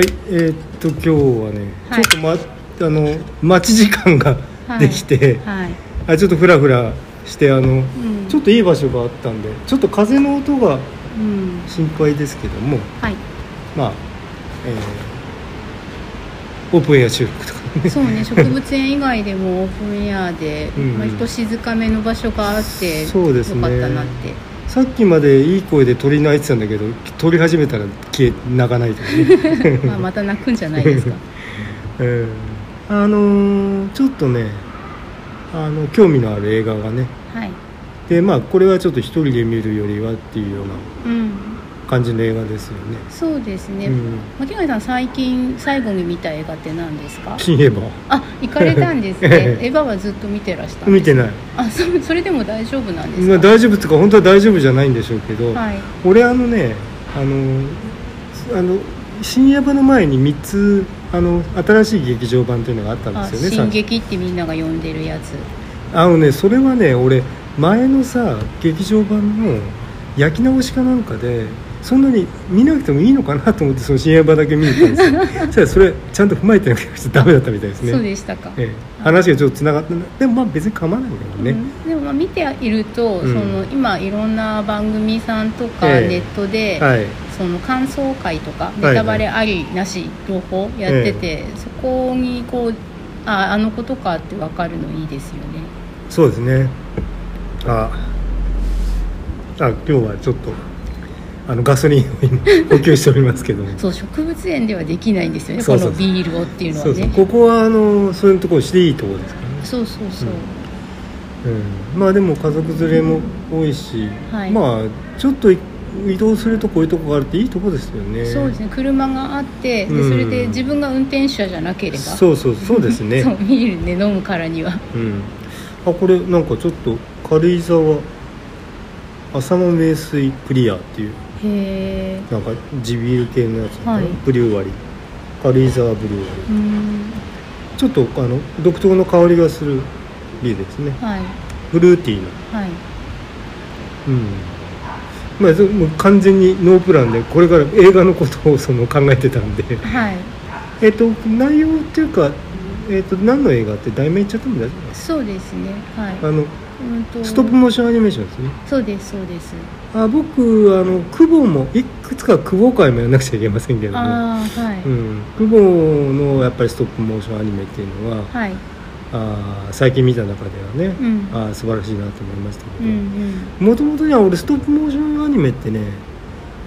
はい、えーっと今日はね、はい。ちょっとまあの待ち時間ができて、はい、あちょっとフラフラしてあの、うん、ちょっといい場所があったんでちょっと風の音がうん、心配ですけどもはい、まあ、えーオープンエア収録とかね。そうね、植物園以外でもオープンエアで、うん。まあ、人静かめの場所があって、そうですね。よかったなって。さっきまでいい声で鳥鳴いてたんだけど鳥始めたら消え鳴かないというね。まあ、また泣くんじゃないですか。えーあのーちょっとねあの興味のある映画がね。はい、でまあこれはちょっと一人で見るよりはっていうようなうん、感じの映画ですよねそうですね。うんさん、最近最後に見た映画って何ですか？新エヴァあ、行かれたんですね。ええエヴァはずっと見てらした見てないあ、そそれでも大丈夫なんですか？まあ、大丈夫っていうか本当は大丈夫じゃないんでしょうけど、はい、俺あのねあのあの新エヴァの前に3つあの新しい劇場版というのがあったんあ、ですよね進撃ってみんなが呼んでるやつ。あのねそれはね俺前のさ劇場版の焼き直しかなんかでそんなに見なくてもいいのかなと思ってその新エヴァだけ見に行ったんですよ。そしたらそれちゃんと踏まえてなくてダメだったみたいですね。そうでしたか。ええ。話がちょっとつながったでもまあ別に構わないんだけどね、うん。でもまあ見ていると、うん。その今いろんな番組さんとかええ。ネットで、はい。その感想会とかいネタバレありなし両方やってて、そこにこうああのことかって分かるのいいですよね。そうですね。ああ今日はちょっとあのガソリンを今補給しておりますけども。そう植物園ではできないんですよねこのビールをっていうのはそうそう。ねここはあのそういうところしていいところですからね。そうそうそう、うん、まあでも家族連れも多いし、はい。まあちょっとい移動するとこういうとこがあるっていいとこですよね。そうですね。車があってでうん。それで自分が運転手じゃなければ。そうそうそうですね。そうビールね飲むからには。うん、あこれなんかちょっと軽井沢浅間名水クリアっていうへえなんか地ビール系のやつはい。ブリュー割り軽井沢ブリュー割りうん。ちょっとあの独特の香りがするビールですね。はい。フルーティーな。はい。うん。まあそもう完全にノープランでこれから映画のことをその考えてたんで。はい。えっと内容っていうか、えっと何の映画って題名言っちゃっても大丈夫ですそうですね。はい。あのうんと。ストップモーションアニメーションですね。そうですそうです。あ僕あの久保もいくつか久保会もやらなくちゃいけませんけども、はい、うん、久保のやっぱりストップモーションアニメっていうのははい。あー最近見た中ではね、うん。あー素晴らしいなと思いましたけうんどもともとには俺ストップモーションアニメってね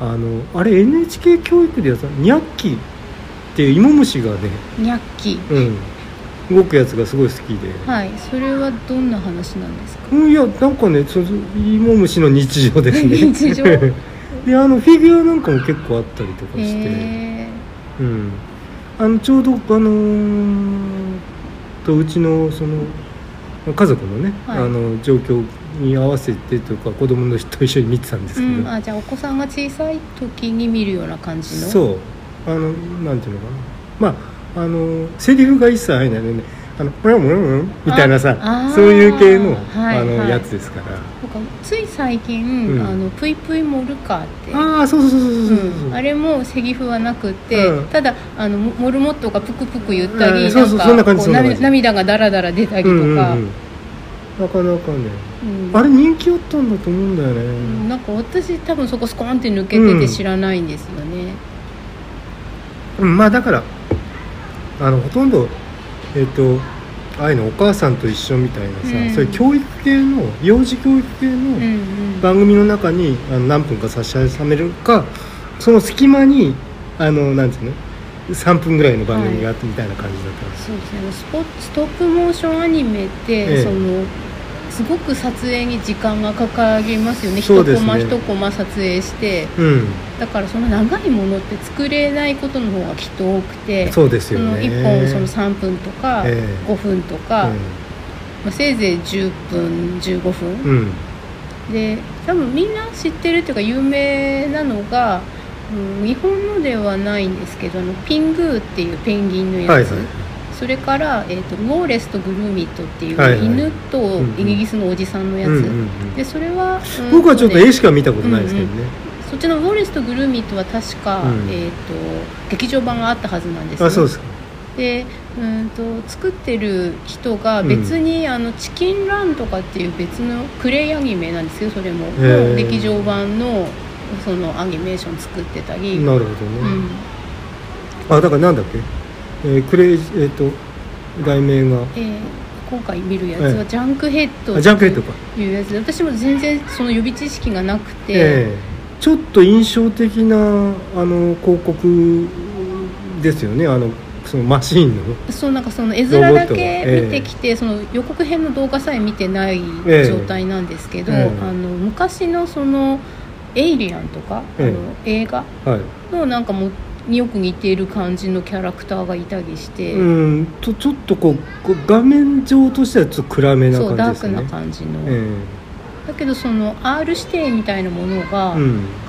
あのあれ NHK 教育でやったニャッキーっていう芋虫がね、うんニャッキうん、動くやつがすごい好きで、はいそれはどんな話なんですか？うん、いやなんかねその芋虫の日常ですね。日常？であのフィギュアなんかも結構あったりとかへして、えうん、あのちょうどあのーとうちのその家族のね、はい。あの状況に合わせてというか子供の人と一緒に見てたんですけど、うん、あじゃあお子さんが小さい時に見るような感じの？そう。あのなんていうのかな。まああのセリフが一切入らないのでね。あの「うんうんうん」みたいなさそういう系の,、はいあのはい。やつですから、なんかつい最近、うん。あのプイプイモルカーって。ああそうそうそうそうそうそう、う。ん、あれもセリフはなくって、うん。ただあのモモルモットがプクプク言ったり、うん。なんか涙涙がダラダラ出たりとか、うんうんうんなかなかね。うん。あれ人気あったんだと思うんだよね、うん。なんか私多分そこスコーンって抜けてうんて知らないんですよね、うん。まあだからあのほとんどえっ、とああいうのお母さんと一緒みたいなさ、うん。そういう教育系の幼児教育系うん、のうん。番組の中にあの何分か差し挟めるかその隙間にあのなんていうの3分ぐらいの番組があってみたいな感じだったんです、そうですね。スポストップモーションアニメって、ええ。そのすごく撮影に時間がかかりますよね。そうですね。一コマ一コマ撮影して。うん。だからその長いものって作れないことの方がきっと多くて。そうですよね。1本その3分とかええ。5分とか、まあ、せいぜい10分15分、うん、うん。で多分みんな知ってるっていうか有名なのが、うん、日本のではないんですけどあのピングーっていうペンギンのやつ、はいはいそれから、えーと「ウォーレスとグルーミット」っていう、はいはい。犬とうんうん。イギリスのおじさんのやつ、うんうんうん。でそれは、うん僕はちょっとね絵しか見たことないですけどね、そそっちのウォレスとグルーミットは確か、うん。えー、と劇場版があったはずなんですね。あそうですか。でうんと作ってる人が別に、あのチキンランとかっていう別のクレイアニメなんですけどそれも。劇場版のそのアニメーション作ってたり、なるほどね、うん、あだからなんだっけ、えークレイえっ、と題名が。えー今回見るやつええ。はジャンクヘッドあジャンクヘッドか。というやつで私も全然その予備知識がなくて、ええ。ちょっと印象的なあの広告ですよね。あのそのマシーンの。そうなんかその絵面だけ見てきて、その予告編の動画さえ見てないええ。状態なんですけど、ええ。あの昔のその「エイリアン」とか、ええ。あの映画はい。のなんかもによく似ている感じのキャラクターがいたりして、うんとちょっとこう画面上としてはちょっと暗めなそうダーク感じですよねな感じの、えだけどその R 指定みたいなものが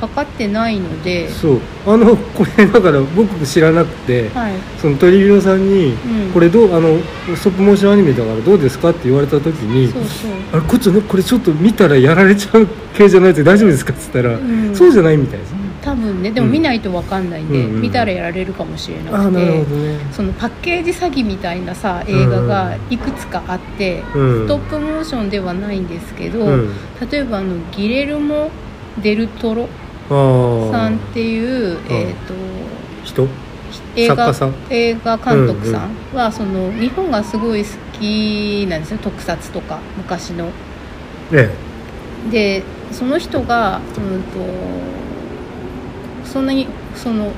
かかってないので、そう。あのこれだから僕知らなくてはい、その鳥広さんにうん「これどうあのストップモーションアニメだからどうですか?」って言われた時にそうそう。あれこっちねこれちょっと見たらやられちゃう系じゃないです大丈夫ですか?」っつったら、ん。そうじゃないみたいです。ね多分ねでも見ないと分かんないんで、うんうんうん。見たらやられるかもしれなくああなるてほどね。そのパッケージ詐欺みたいなさ映画がいくつかあって、うん。ストップモーションではないんですけど、うん。例えばあのギレルモ・デルトロああさんっていう、えー、と人？映画作家さん？映画監督さんは、その日本がすごい好きなんですよ特撮とか昔の。えでその人が、うん、とそんなにその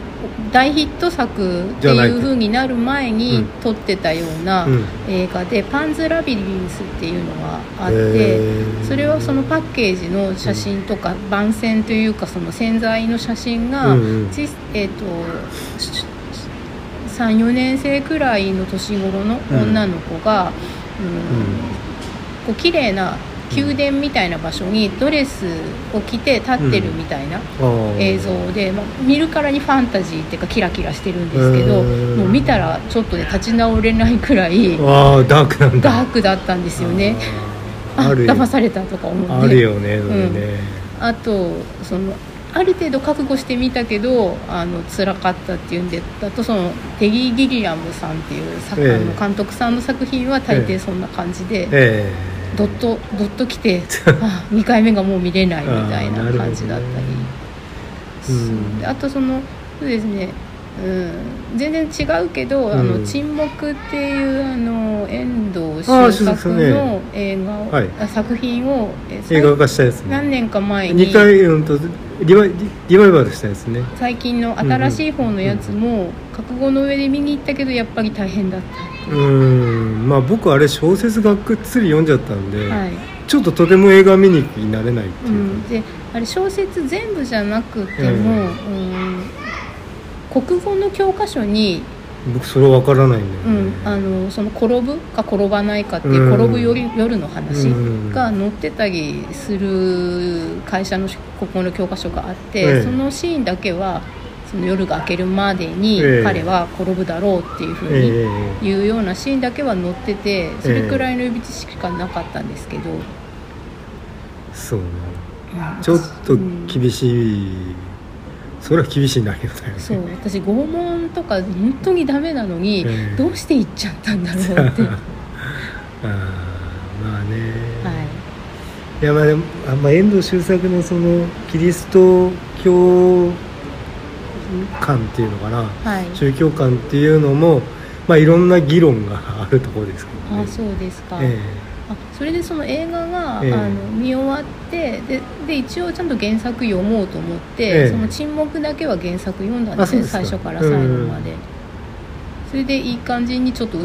大ヒット作っていいう風になる前にうん。撮ってたようなうん。映画で「パンズ・ラビリンス」っていうのがあっへてー。それはそのパッケージの写真とか番宣というかその洗剤の写真が、えー、と34年生くらいの年頃の女の子が、うんこう綺麗な宮殿みたいな場所にドレスを着て立ってるみたいな映像で、まあ、見るからにファンタジーっていうかキラキラしてるんですけどもう見たらちょっとね立ち直れないくらいダークなんだ。ダークだったんですよね。あ騙されたとか思って。あるよねそれね、あとそのある程度覚悟してみたけどあの辛かったっていうんでだとそのテリー・ギリアムさんっていう作ええ。あの監督さんの作品は大抵そんな感じで、えドッとドッときて あ2回目がもう見れないみたいな感じだったり、うん。であとそのそうですねうん、全然違うけど「あうん。の沈黙」っていうあの遠藤周作の映画を、はい。あ作品をえ映画化したやつね。何年か前に。2回、うん、とリバイリバイバルしたやつね。最近の新しい方のやつも覚悟の上で見に行ったけどやっぱり大変だった、うん。まあ僕あれ小説がっつり読んじゃったんで、はい。ちょっととても映画見に行きになれないってう、いうん。であれ小説全部じゃなくても、えうん国語の教科書に、僕それ分からないんだよね、うん、あのその転ぶか転ばないかっていう、うん。転ぶ夜夜の話うん。が載ってたりする会社の国語の教科書があって、ええ。そのシーンだけはその夜が明けるまでにええ。彼は転ぶだろうっていうふうに、ええ。いうようなシーンだけは載っててそれくらいの予備知識しかなかったんですけど、そうね。ちょっと厳しい、それは厳しい内容だよねそう私拷問とか本当にダメなのに、ええ。どうして行っちゃったんだろうって。は あーまあね、い。いやまあでもあんま遠藤周作のそのキリスト教観っていうのかな。はい。宗教観っていうのもまあいろんな議論があるところですけどね。あそうですか、えあそれでその映画が、ええ。あの見終わってでで一応ちゃんと原作読もうと思って、ええ。その沈黙だけは原作読んだんですね最初から最後まで、それでいい感じにちょっとうん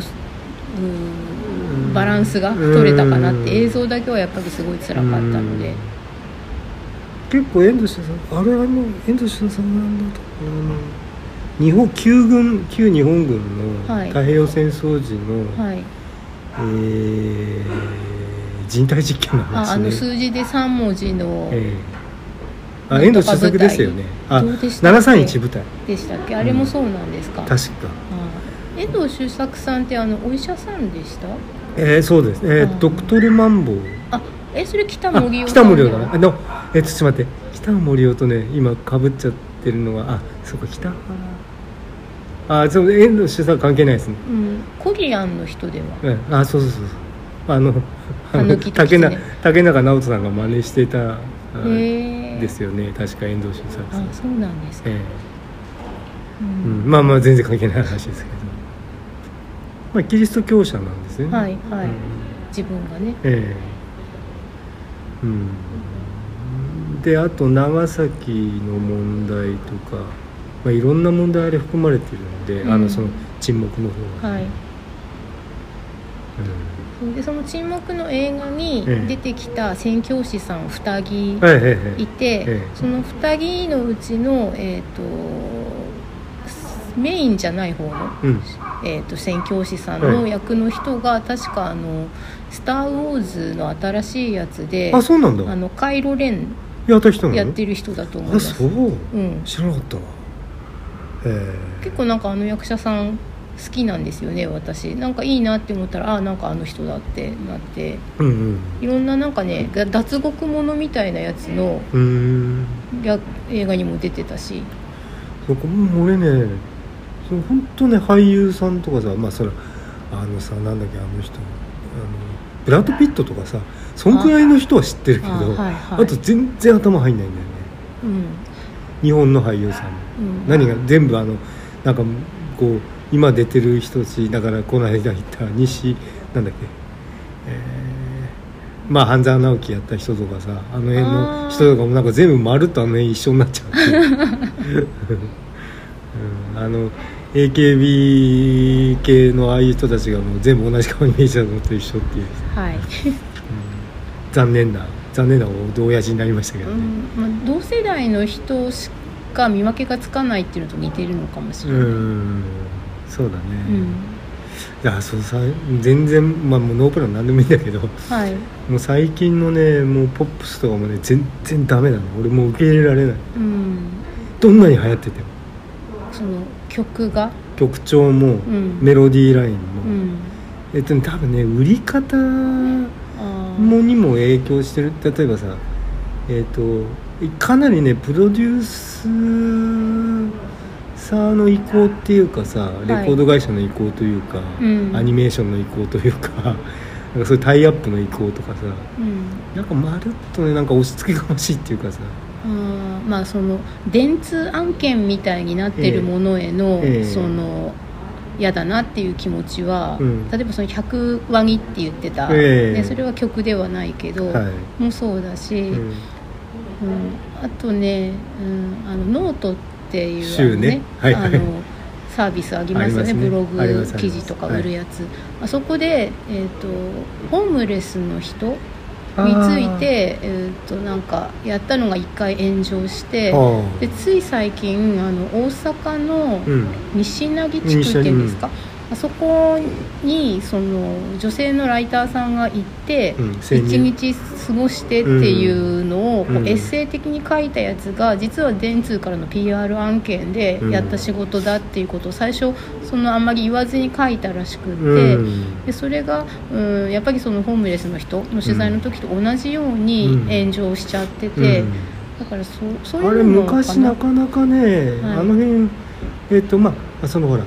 ん。バランスが取れたかなっうん。て映像だけはやっぱりすごい辛かったので。うん。結構遠藤周作あれあの遠藤周作なんだとあの日本旧軍旧日本軍のはい。太平洋戦争時の、はい。えー人体実験の話ね。ああの数字で3文字のええ。あ遠藤周作ですよね。あどうでしたっけ？731部隊でしたっけ？あれもそうなんですか、確か。あ遠藤周作さんってあのお医者さんでした？えー、そうです。ね、えーうん。ドクトルマンボウ。あえそれ北あ森夫北森夫だなあのえー、ちょっと待って。北原森生とね今かぶっちゃってるのがあそうか北原あそう遠藤主さん関係ないですね。うん、コリアンの人では。うん。あそうそうそうそうあの 竹中狐竹中直人さんが真似してたですよね。確か遠藤主さん。あそうなんですか、えうえ。うん。ん、まあまあ全然関係ない話ですけど。まあキリスト教者なんですよね。はいはい、うん。自分がね。ええ。うん。であと長崎の問題とか、まあ、いろんな問題あれ含まれてるんで、うん。あのその沈黙の方は、はいでその沈黙の映画にええ。出てきた宣教師さん2人いて、ええ。その2人のうちの、えー、とメインじゃない方の、うん。えー、と宣教師さんはいの役の人が確かあの「スター・ウォーズ」の新しいやつであそうなんだ。あのカイロ・レンやってる人だと思いあます。そう。うん、知らなかったわ。え。結構なんかあの役者さん好きなんですよね私。なんかいいなって思ったらあなんかあの人だってなって。えうんうん。いろんななんかねが脱獄ものみたいなやつの映画にも出てたし。そこも俺ねその本当ね俳優さんとかさまあそれあのさなんだっけあの人あのブラッド・ピットとかさそんくらいの人は知ってるけどあ,、あはいはい。と全然頭入んないんだよね。うん、日本の俳優さん。もうん、何が全部あのなんかこう今出てる人たちだからこの間言った西なんだっけ？えーまあ半沢直樹やった人とかさあの辺の人とかもなんか全部まるっとあの辺一緒になっちゃうって。いう、うん、あの AKB 系のああいう人たちがもう全部同じ顔に見えちゃうのと一緒っていう、はい、うん。残念な残念な親父になりましたけどね、うん。まあ、同世代の人しか見分けがつかないっていうのと似てるのかもしれうない、んそうだね、うん。いやそうさ全然、まあ、もうノープランなんでもいいんだけどはい、もう最近のねもうポップスとかもね全然ダメなの。俺もう受け入れられない。うん、どどんなに流行ってても。その曲が、曲調も、うん。メロディーラインも、うん、えっとね多分ね売り方もにも影響してる。例えばさえっ、とかなりねプロデュースサーの意向っていうかさレコード会社の意向というか、うん。アニメーションの意向というか なんかそういうタイアップの意向とかさうん。なんかまるっとねなんか押し付けがましいっていうかさ。あーまあその電通案件みたいになってるものへの、ええ。その嫌だなっていう気持ちは、うん。例えばその100ワギって言ってた、ええ。ね、それは曲ではないけど、はい、もそうだし、うん。うん。あとね、うん、あのノートっていう週ねあの,、はいはい。あのサービスありますよね。ね。ブログ記事とか売るやつ、あそこで、えー、とホームレスの人について、えー、となんかやったのが一回炎上してでつい最近あの大阪のうん。西成地区っていうんですか、あそこにその女性のライターさんが行って、うん日過ごしてっていうのをこううん。エッセイ的に書いたやつが実は電通からの PR 案件でやった仕事だっていうことを最初そのあんまり言わずに書いたらしくって、うん。でそれが、うん、やっぱりそのホームレスの人の取材の時と同じようにうん。炎上しちゃってて、うん。だからそそういあれうの昔なかなかね、はい。あの辺えっ、とまあそのほら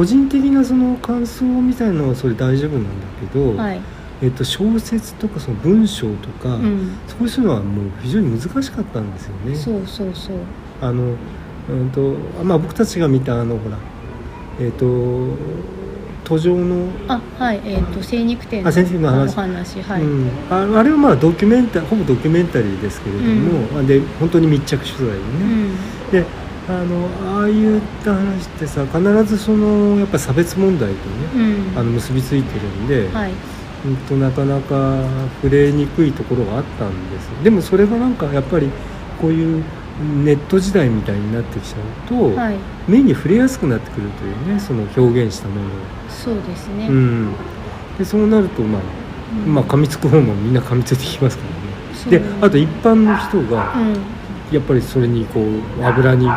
個人的なその感想みたいなのはそれ大丈夫なんだけど、はい、えっと小説とかその文章とか、うん、そういうのはもう非常に難しかったんですよね。そうそうそう。あのうんとまあ僕たちが見たあのほらえっ、と途上のあはい。えっ、と精肉店の話。はい、うん、ああれはまあドキュメンタほぼドキュメンタリーですけれども、で本当に密着取材でね、うん。であのああいった話ってさ必ずそのやっぱ差別問題とね、うん。あの結びついてるんで、はい。うんとなかなか触れにくいところがあったんです。でもそれがなんかやっぱりこういうネット時代みたいになってきちゃうと、はい。目に触れやすくなってくるというねその表現したもの。を、そうですね、うん、でそうなるとまあ、うん。まあ噛みつく方もみんな噛みついてきますからね。であと一般の人がうんやっぱりそれにこう油に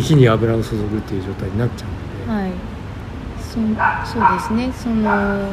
火に油を注ぐっていう状態になっちゃうので、はい。そそうですね。その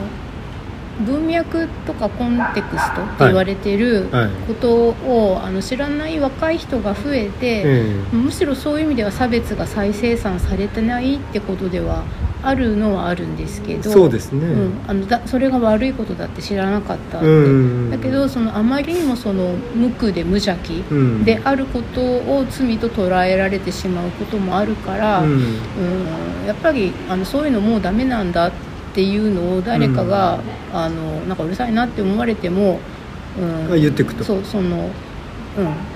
文脈とかコンテクストって言われてるはい。ことを、あの知らない若い人が増えて、えむしろそういう意味では差別が再生産されてないってことではあるのはあるんですけえどそうですね、うん、あのだそれが悪いことだって知らなかったって、うん。だけどそのあまりにもその無垢で無邪気うん。であることを罪と捉えられてしまうこともあるから、うん。うん。やっぱりあのそういうのもうダメなんだっていうのを誰かが、あのなんかうるさいなって思われても、うん。あ言ってくと。そうその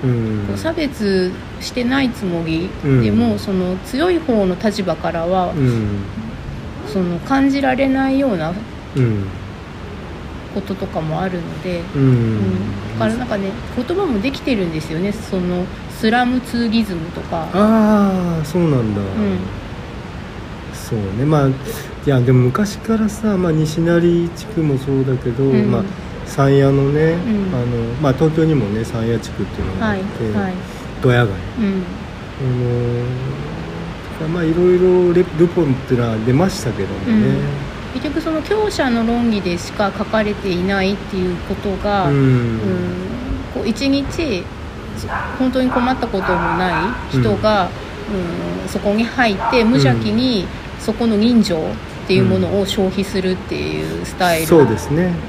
うん。うん。差別してないつもりうん。でも、その強い方の立場からは、うん。その感じられないようなうん。こととかもあるので、ううん。んだからなんかね言葉もできてるんですよね。そのスラムツーギズムとか。ああそうなんだ、うん。そうね。まあいやでも昔からさ、まあ、西成地区もそうだけど、うん。まあ、山谷のね、ん。あのまあ、東京にもね山谷地区っていうのがあはいって、はいドヤ街。うん。あのまあいろいろレルポンっていうのは出ましたけどもね。結局その強者の論議でしか書かれていないっていうことが、うん、うんこう一日本当に困ったこともない人が、うん。そこに入って無邪気にそこの人情っていうものを消費するっていうスタイル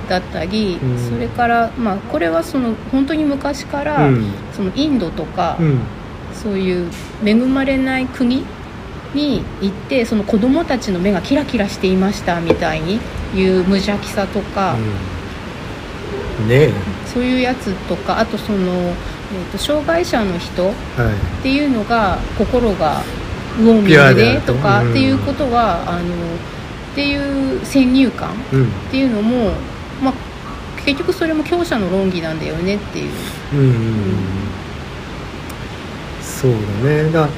だったり、うん。それから、まあ、これはその本当に昔から、うん。そのインドとか、うん。そういう恵まれない国に行ってその子供たちの目がキラキラしていましたみたいにいう無邪気さとか、うん。ねそういうやつとかあとその、えー、と障害者の人っていうのが心がウォーミングピュアでと。かうんっていうことは、あのっていう先入観っうん。ていうのも、まあ、結局それも強者の論議なんだよねっていう。うんうんうん。そうだね。だうん。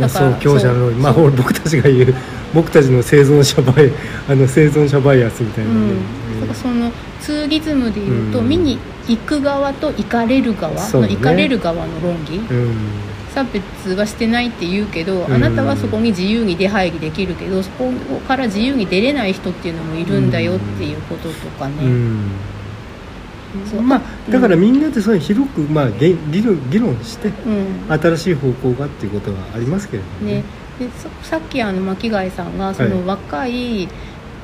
まあそう強者のまあ僕たちが言う 僕たちの生存者バイあの生存者バイアスみたいなね、うん、だからそのツーギズムでいうと、うん。見に行く側と行かれる側の、ね。行かれる側の論議。うん差別はしてないって言うけど、うん。あなたはそこに自由に出入りできるけどそこから自由に出れない人っていうのもいるんだよっていうこととかね、まあだからみんなでそういう広く、まあ、げ議論議論してうん。新しい方向がっていうことはありますけれどもね、でそさっきあの巻貝さんがその若い。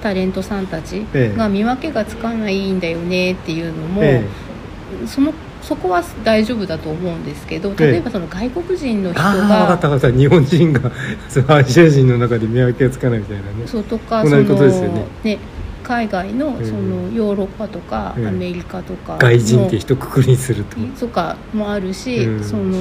タレントさんたちええが見分けがつかないんだよねっていうのも、えそのそこは大丈夫だと思うんですけど例えばその外国人の人えああ分かが、った分かった。日本人が そのアジア人の中で見分けがつかないみたいなね。そうとかそのね海外のええ。そのヨーロッパとかええ。アメリカとかの外人って一括りにすると。とかもあるし、うん。その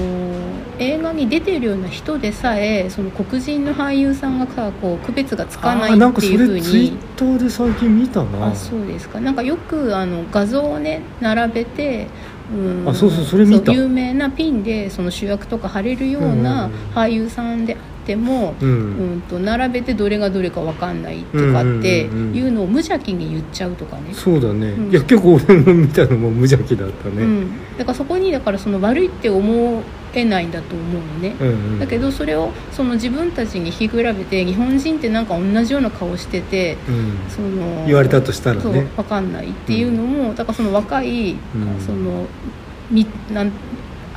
映画に出てるような人でさえその黒人の俳優さんがさこう区別がつかないっていうふうそれツイッにターで最近見たな。あそうですか。なんかよくあの画像をね並べて、うんあそうそうそれ見た。う有名なピンでその主役とか貼れるよううんなうん。俳優さんでても、ううんん、と並べてどれがどれか分かんないとかっていうのを無邪気に言っちゃうとかね、そうだね、うん。いや結構俺の見たのも無邪気だったね、うん、だからそこにだからその悪いって思えないんだと思うのね、うんうんだけどそれをその自分たちに比べて日本人ってなんか同じような顔しててうん。その言われたとしたらね。そう分かんないっていうのも、だからその若い、うん。そのみなん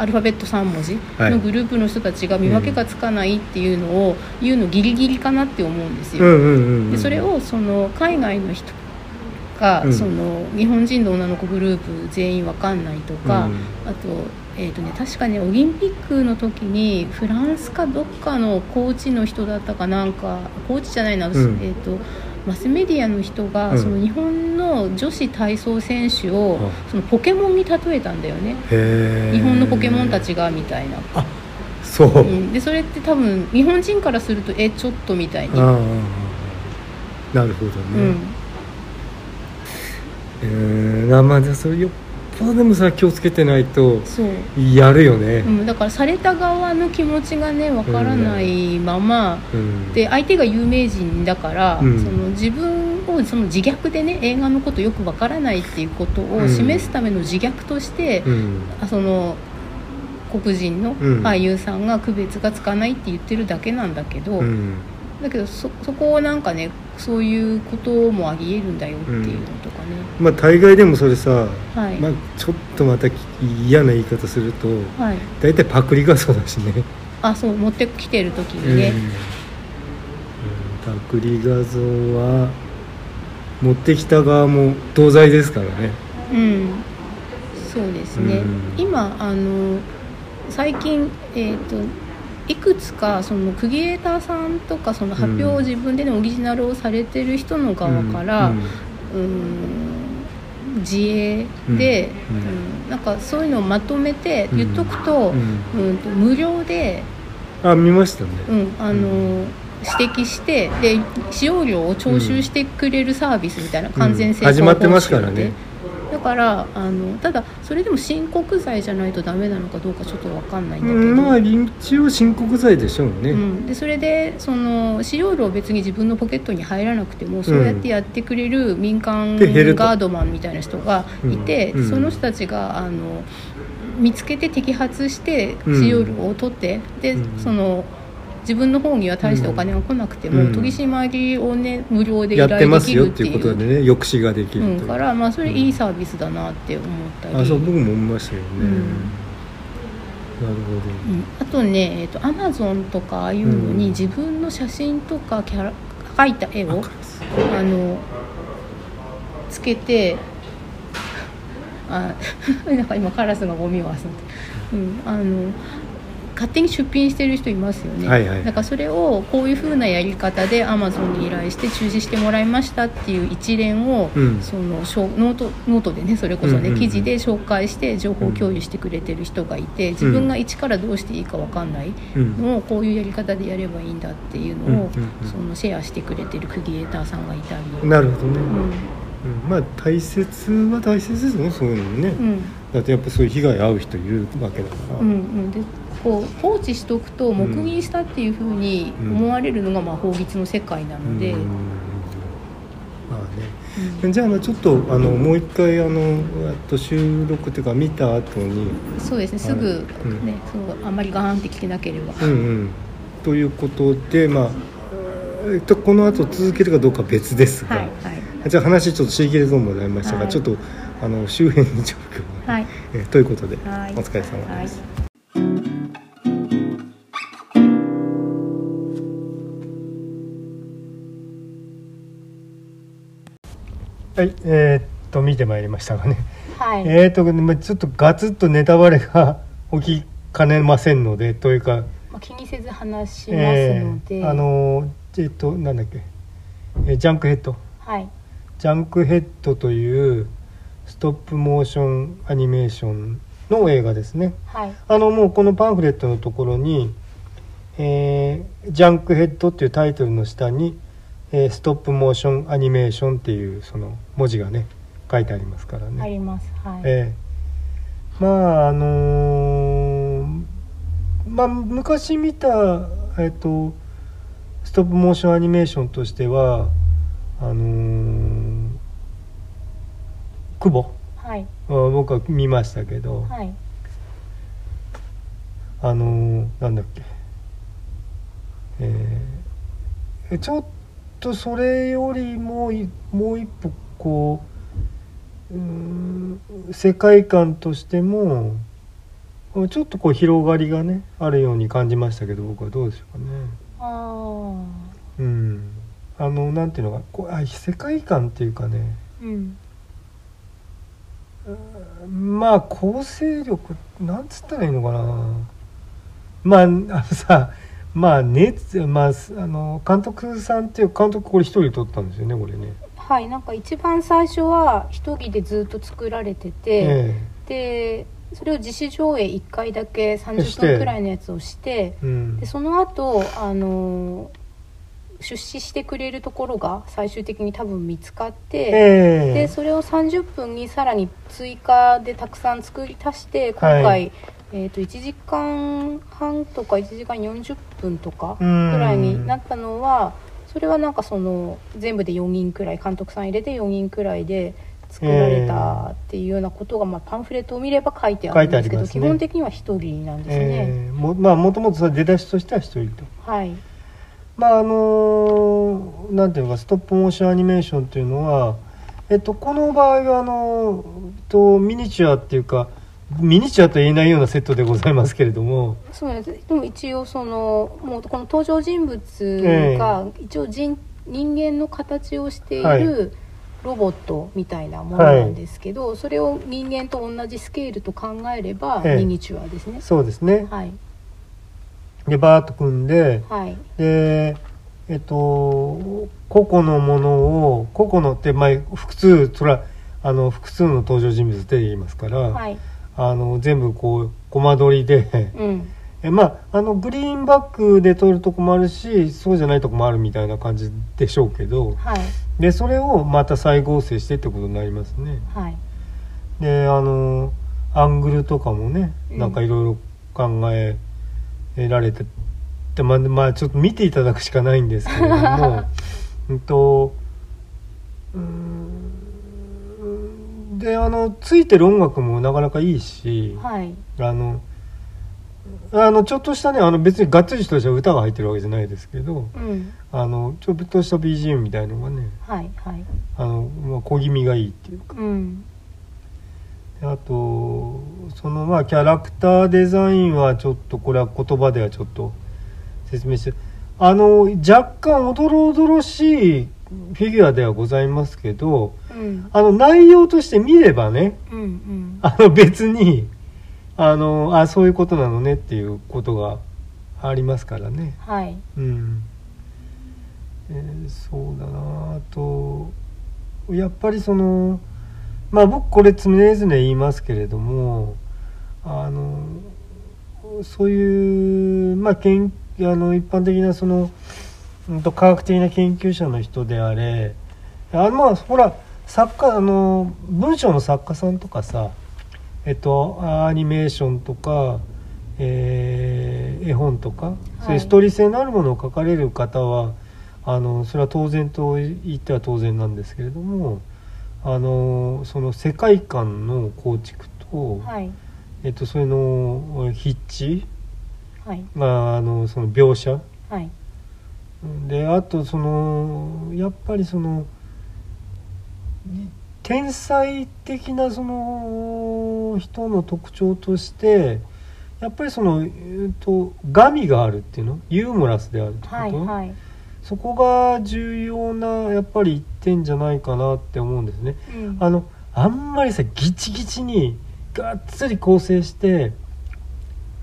アルファベット3文字はい。のグループの人たちが見分けがつかないっていうのを言うのギリギリかなって思うんですよ。でそれをその海外の人が、うん。その日本人の女の子グループ全員わかんないとか、うん。あと,、えーとね、確かねオリンピックの時にフランスかどっかのコーチの人だったかなんかコーチじゃないな、ん。えー、とマスメディアの人が、うん。その日本の女子体操選手を、うん。そのポケモンに例えたんだよね。日本のポケモンたちがみたいな、そう、うん、でそれって多分日本人からするとえちょっとみたいに、ああなるほどうん。ね、えー、なまあじゃあそれよっぽどでもさ気をつけてないとやるよね。うん、だからされた側の気持ちがねわからないまま、うん。で相手が有名人だから、うん。その自分をその自虐でね映画のことよくわからないっていうことを示すための自虐として、うん。あその黒人のうん。俳優さんが区別がつかないって言ってるだけなんだけど、うん。だけどそそこをなんかねそういうこともありえるんだよっていうのとかね、まあ大概でもそれさ、はい、まあ、ちょっとまた嫌な言い方するとはい、大体パクリ画像だしね。あそう持ってきてる時にね、うん。うん。パクリ画像は持ってきた側も同罪ですからね。うん、そうですね、うん。今あの最近えっ、といくつかそのクリエイターさんとかその発表を自分でねオリジナルをされてる人の側から、うんうん自営で、うんうん。なんかそういうのをまとめて言っとくと,、うん。うんと無料で、あ見ましたね、うんあの指摘してで使用料を徴収してくれるサービスみたいな、完全性始まってますからねだからあのただそれでも申告罪じゃないとダメなのかどうかちょっと分かんないんだけど、うんまあ一応申告罪でしょうね、うん、でそれでその使用料別に自分のポケットに入らなくてもそうやってやってくれる民間ガードマンみたいな人がいて、うんうん。その人たちがあの見つけて摘発してうん。使用料を取って、でうん。その自分の方には大してお金が来なくても、うん。取り締まりをね無料で依やって頼でますよっきるっていうことでね抑止ができるとう。ん、からまあそれいいサービスだなって思ったり、あそう僕も思いましたよね、うん。なるうん。あとね、えっと、アマゾンとかああいうのうん。に自分の写真とかキャラ描いた絵をほどあのつけてあ なんか今カラスがゴミを漁って、うん、あの勝手に出品してる人いますよね、はいはい。だからそれをこういう風なやり方でアマゾンに依頼して中止してもらいましたっていう一連を、うん。その note note でねそれこそね、うんうんうん。記事で紹介して情報共有してくれてる人がいて自分が一からどうしていいか分かんないうん。のをこういうやり方でやればいいんだっていうのを、そのシェアしてくれてるクリエイターさんがいたり。なるほどね、うん。うん。まあ大切は大切ですねそういうのもね、うん。だってやっぱそういう被害遭う人いるわけだから、うんうん、でこう放置しとくと黙認したっていうふうに思われるのがまあ法律の世界なので、じゃああのちょっとあのもう一回あのと収録っていうか見た後にそうですね。すぐ、はいうん。ねそうあんまりガーンって聞けなければ、うんうん。ということでまあえっとこの後続けるかどうかは別ですが、はいはい。じゃあ話ちょっとシーケレゾーンまでありましたが、はい。ちょっとあの周辺に状況が、はい。えということで、はい。お疲れ様はい。です。はい、えーっと見てまいりましたがね、はい。えーっとまあちょっとガツッとネタバレが 起きかねませんのでというか、まあ、気にせず話しますえので、ーあのえーっとなんだっけ、えージャンクヘッド。はい。ジャンクヘッドというストップモーションアニメーションの映画ですね。はい。あのもうこのパンフレットのところに、えージャンクヘッドっていうタイトルの下に、えーストップモーションアニメーションっていうその文字がね書いてありますからね。ありますはい、ええまああのーまあ昔見たえっ、とストップモーションアニメーションとしてはあのー、久保はい。あ僕は見ましたけど、はい。あのーなんだっけ。えーちょっとそれよりもいもう一歩こううーん世界観としてもちょっとこう広がりがねあるように感じましたけど僕はどうでしょうかね。あうん、あのなんていうのかこうあ世界観っていうかね。あうんまあ構成力なんつったらいいのかな。まああのさまあ熱まあすあの監督さんっていう監督これ一人で撮ったんですよねこれね。はいなんか一番最初は一人でずっと作られてて、えでそれを自主上映1回だけし30て。分くらいのやつをしてえうん。でその後あの出資してくれるところが最終的に多分見つかって、ええ。でそれを30分にさらに追加でたくさん作り足して今回、はいえー、と1時間半とか1時間40分とかくうんらいになったのはそれはなんかその全部で4人くらい監督さん入れて4人くらいで作られたっていうようなことが、まあ、パンフレットを見れば書いてあるんですけどね基本的には1人なんですね。ええもまあもともと出だしとしては一人と。はい、まああのなんていうのかストップモーションアニメーションっていうのは、えっと、この場合はあのとミニチュアっていうかミニチュアと言えないようなセットでございますけれども。そうです。でも一応そのもうこの登場人物が一応人,、人間の形をしていはい。るロボットみたいなものなんですけど、それを人間と同じスケールと考えればええ。ミニチュアですね、そうですね。はい。でバーッと組んではい。でえっと個々のものを個々のって、まあ、複数それはあの複数の登場人物で言いますから、はいあの全部こうコマ撮りで。うん。えまああのグリーンバックで撮るとこもあるしそうじゃないとこもあるみたいな感じでしょうけど。はい。でそれをまた再合成してってことになりますね。はい。であのアングルとかもねうん。なんかいろいろ考えられてでまあ、まあちょっと見ていただくしかないんですけれども。うんとうーんであのついてる音楽もなかなかいいし、はい。あのあのちょっとしたねあの別にがっつりとした歌が入ってるわけじゃないですけどうん。あのちょっとした BGM みたいのがねはいはい。あの、まあ、小気味がいいっていうか。うん。あとそのまあキャラクターデザインはちょっとこれは言葉ではちょっと説明してあの若干おどろおどろしいフィギュアではございますけどうん。あの内容として見ればねうんうん。あの別にあのあそういうことなのねっていうことがありますからね。はい。うん、えーそうだなあと。やっぱりそのまあ僕これ常々言いますけれどもあのそういうまあけんあの一般的なその、うん、と科学的な研究者の人であれあのまあほら作家あの文章の作家さんとかさえっとアニメーションとか、えー絵本とか、そういうストーリー性のあるものを書かれる方はあのそれは当然と言っては当然なんですけれどもあのその世界観の構築と、はい。えっと、それの筆致、はい。まあ、あのその描写はいであとそのやっぱりその天才的なその人の特徴としてやっぱりその、えー、とガミがあるっていうの？ユーモラスであるってこと、はいはい。そこが重要なやっぱり一点じゃないかなって思うんですね。うん。あのあんまりさギチギチにがっつり構成して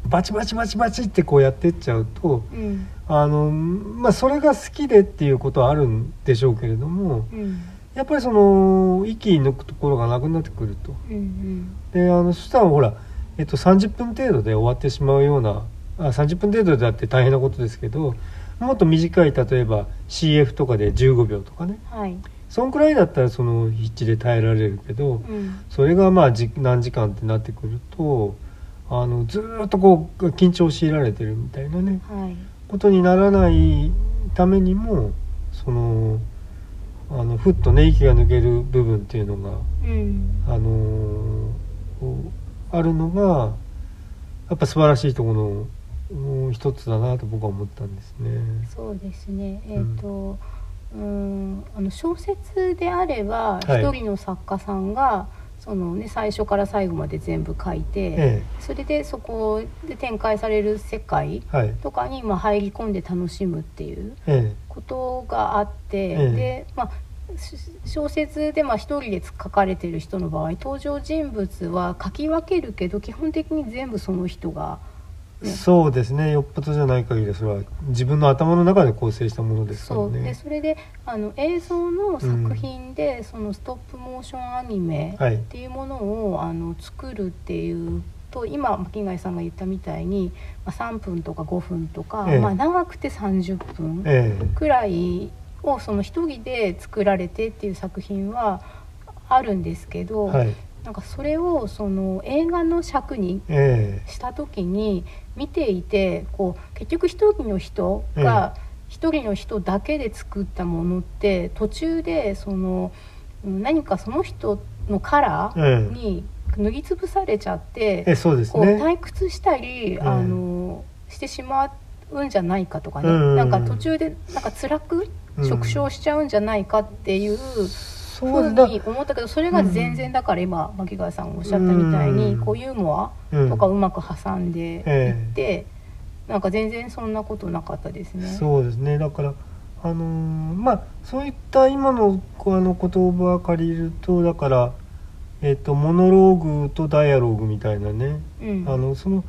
バチバチバチバチってこうやってっちゃうとうん。あのまあそれが好きでっていうことはあるんでしょうけれどもうん。やっぱりその息抜くところがなくなってくると。うんであのそしたらほら、えっと、30分程度で終わってしまうようなあ30分程度だって大変なことですけどもっと短い例えば CF とかで15秒とかね。はい。そんくらいだったらその筆致で耐えられるけどうん。それがまあじ何時間ってなってくるとあのずーっとこう緊張を強いられてるみたいなねはい。ことにならないためにもそのあのふっとね息が抜ける部分っていうのが、うん。あのあるのがやっぱ素晴らしいところのうん一つだなと僕は思ったんですね。そうですね。えっ、とうんあの小説であれば一、はい。人の作家さんがそのね最初から最後まで全部書いて、えそれでそこで展開される世界とかにまあ入り込んで楽しむっていうえことがあって、ええ。でまあし小説でまあ一人で書かれてる人の場合登場人物は書き分けるけど基本的に全部その人がえね。そうですね。よっぽどじゃない限りそれは自分の頭の中で構成したものですからそう。でね。それであの映像の作品で、そのストップモーションアニメはい。っていうものをあの作るっていうと今巻貝さんが言ったみたいに、まあ、3分とか5分とか、ええ。まあ、長くて30分えくらいをその一人で作られてっていう作品はあるんですけえど、はいなんかそれをその映画の尺にえした時に見ていてこう結局一人の人が一人の人だけで作ったものって途中でそのうん何かその人のカラええ。ーに塗りつぶされちゃってええそうですこうね。退屈したり、んあのしてしまうんじゃないかとかね、うん。なんか途中でなんか辛くうん。縮小しちゃうんじゃないかっていうそふうだに思ったけどそれが全然だから今牧川さんがおっしゃったみたいにうん。こうユーモアうんとかうまく挟んでいっえてなんか全然そんなことなかったですね。そうですね。だからあのーまあそういった今のあの言葉を借りるとだから、えっとモノローグとダイアローグみたいなね、うん。あのその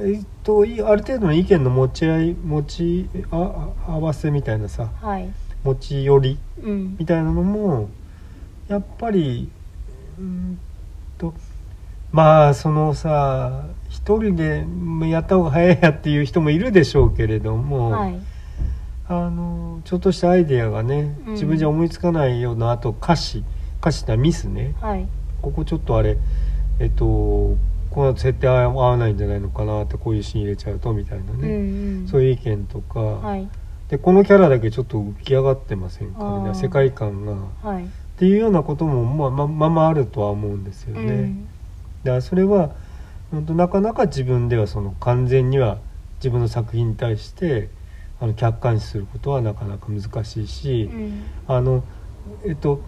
えっといある程度の意見の持ち合い持ちああ合わせみたいなさはい。持ち寄りうん。みたいなのもやっぱりうんとまあそのさ一人でやった方が早いやっていう人もいるでしょうけれども、はい。あのちょっとしたアイデアがねうん。自分じゃ思いつかないようなあと歌詞。歌詞なミスね。はい。ここちょっとあれえっとこの後設定合わないんじゃないのかなってこういうシーン入れちゃうとみたいなうんうね、ん。そういう意見とか、はい。でこのキャラだけちょっと浮き上がってませんか？みたいあーな世界観が。はいっていうようなこともまあまままあるとは思うんですよね。うんだからそれは本当なかなか自分ではその完全には自分の作品に対してあの客観視することはなかなか難しいし、うんあのえっと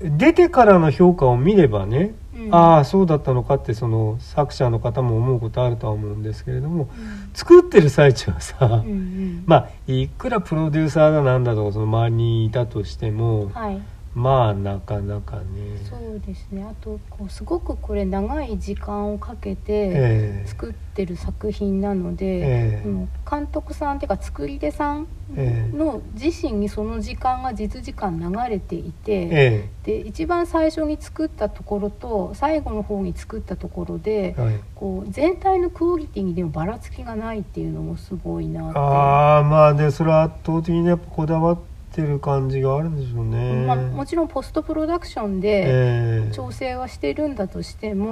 出てからの評価を見ればね、うん。ああそうだったのかってその作者の方も思うことあるとは思うんですけれどもうん。作ってる最中はさ、うんうん。まあいくらプロデューサーだなんだとかその周りにいたとしても、はいまあなかなかね。そうですね。あとこうすごくこれ長い時間をかけてええ。作ってる作品なので、ええ。うん監督さんっていうか作り手さんええ。の自身にその時間が実時間流れていて、えで一番最初に作ったところと最後の方に作ったところでえはい、こう全体のクオリティにでもばらつきがないっていうのもすごいなって。ああまあでそれは圧倒的にやっぱこだわってる感じがあるんでしょうね。まあ、もちろんポストプロダクションでええ。調整はしてるんだとしても、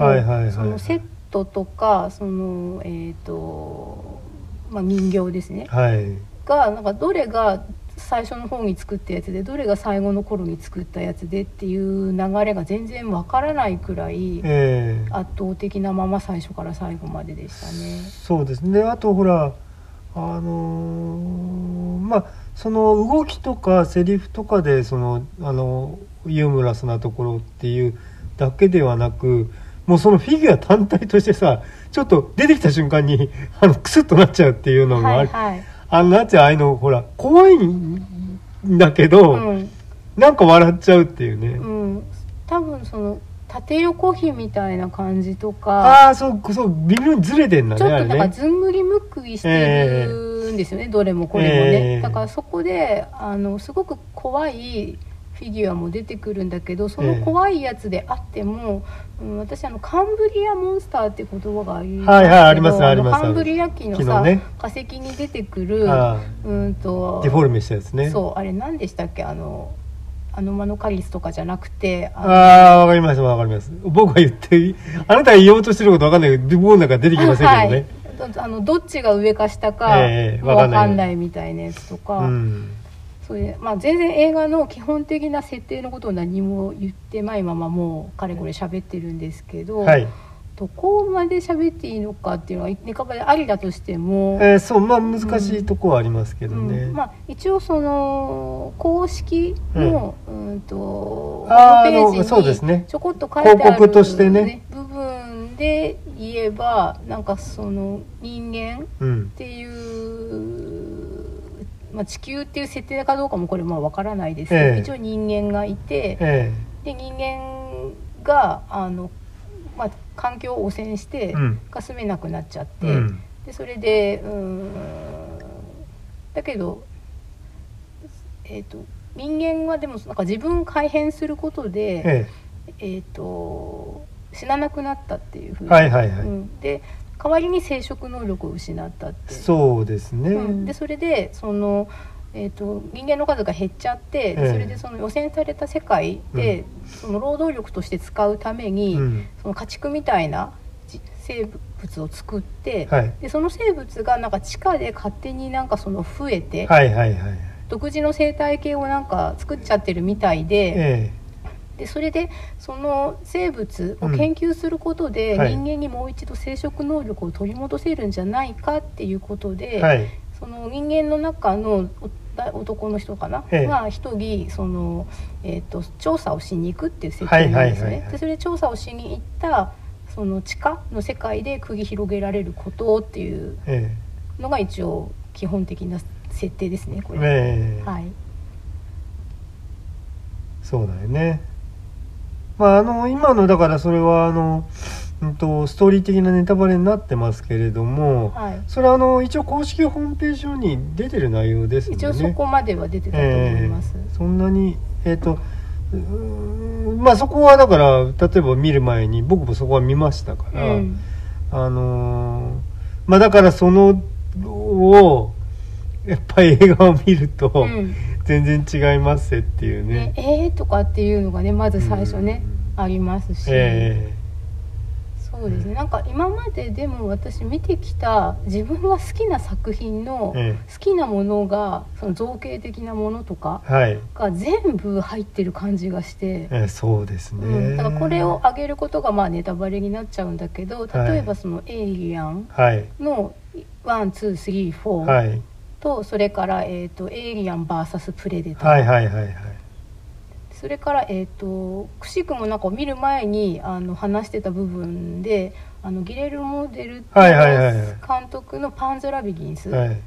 そのセットとかその、えーとまあ、人形ですね。はい。がなんかどれが最初の方に作ったやつでどれが最後の頃に作ったやつでっていう流れが全然わからないくらいええ。圧倒的なまま最初から最後まででしたね。そうですね。あとほらあのーまあその動きとかセリフとかでそのあのユーモラスなところっていうだけではなくもうそのフィギュア単体としてさちょっと出てきた瞬間に あのクスッとなっちゃうっていうのがあり、はいはい。あのなんていうのああいうのほら怖いんだけど、うん。なんか笑っちゃうっていうね、うん、多分その縦横比みたいな感じとかああそうそう微妙にずれてんだちょっとなんかずんぐりむっくりしてるんですよね、どれもこれもね、ええ。だからそこであのすごく怖いフィギュアも出てくるんだけどその怖いやつであっても、うん、私あのカンブリアモンスターって言葉がありますけど、はいはいありますあります。のカンブリア紀のさ、ね。化石に出てくるあうんとあデフォルメしたやつね。そうあれ何でしたっけ？あのアノマノカリスとかじゃなくてあのああわかりますわかります。僕が言ってあなたが言おうとしてることわかんないけど僕の中出てきませんけどね、はい、どあのどっちが上か下か分わかんないみたいなやつとか、うん。そまあ、全然映画の基本的な設定のことを何も言ってないままもうかれこれ喋ってるんですけど、はい、どこまで喋っていいのかっていうのはネカバレありだとしても、えーそうまあ難しいとこはありますけどね、うん。まあ、一応その公式の、うん、とホあーームページあのそうですね。にちょこっと書いてある、広告としてねで言えばなんかその人間うん。っていう、まあ、地球っていう設定かどうかもこれまあわからないですけど、ええ。一応人間がいてえで人間があの、まあ、環境を汚染して、えうん。が住めなくなっちゃって、うん。でそれでうーんだけど、えー、と人間はでもなんか自分改変することで、え。えー、と死ななくなったっていうふうえに、はいはいはい、うん、で代わりに生殖能力を失ったってそうですね、うん。でそれでその、えー、と人間の数が減っちゃって、ええ。それでその汚染された世界で、その労働力として使うために、うん。その家畜みたいなじ生物を作って、はい。でその生物がなんか地下で勝手になんかその増えて、はいはいはい独自の生態系をなんか作っちゃってるみたいで、えでそれでその生物を研究することで、人間にもう一度生殖能力を取り戻せるんじゃないかっていうことで、はい。その人間の中の男の人かな、ええ。が一人その、えー、と調査をしに行くっていう設定なんですね。でそれで調査をしに行ったその地下の世界で繰り広げられることっていうえのが一応基本的な設定ですねこえれ。ええ。はい、そうだよねまああの今のだからそれはあの、うん、とストーリー的なネタバレになってますけれども、はい、それはあの一応公式ホームページ上に出てる内容ですので、一ね、応そこまでは出てたと思います。ええ。そんなにえっ、ーんまあそこはだから例えば見る前に僕もそこは見ましたから、うん。あのーまあだからそのをやっぱり映画を見るとうん全然違いますねっていうね。ね。えーとかっていうのがねまず最初ね、うん。ありますし、えそうですね。なんか今まででも私見てきた自分が好きな作品のえ好きなものがその造形的なものとかが全部入ってる感じがして、ええそうですね、うん、だからこれを上げることがまあネタバレになっちゃうんだけど例えばその「エイリアンはい」の12345はいとそれから、えーと「エイリアン VS プレデター」はいはいはいはい。それから、えー、とくしくもなんか見る前にあの話してた部分であのギレルモ・デル監督の「パンズ・ラビギンスはい、」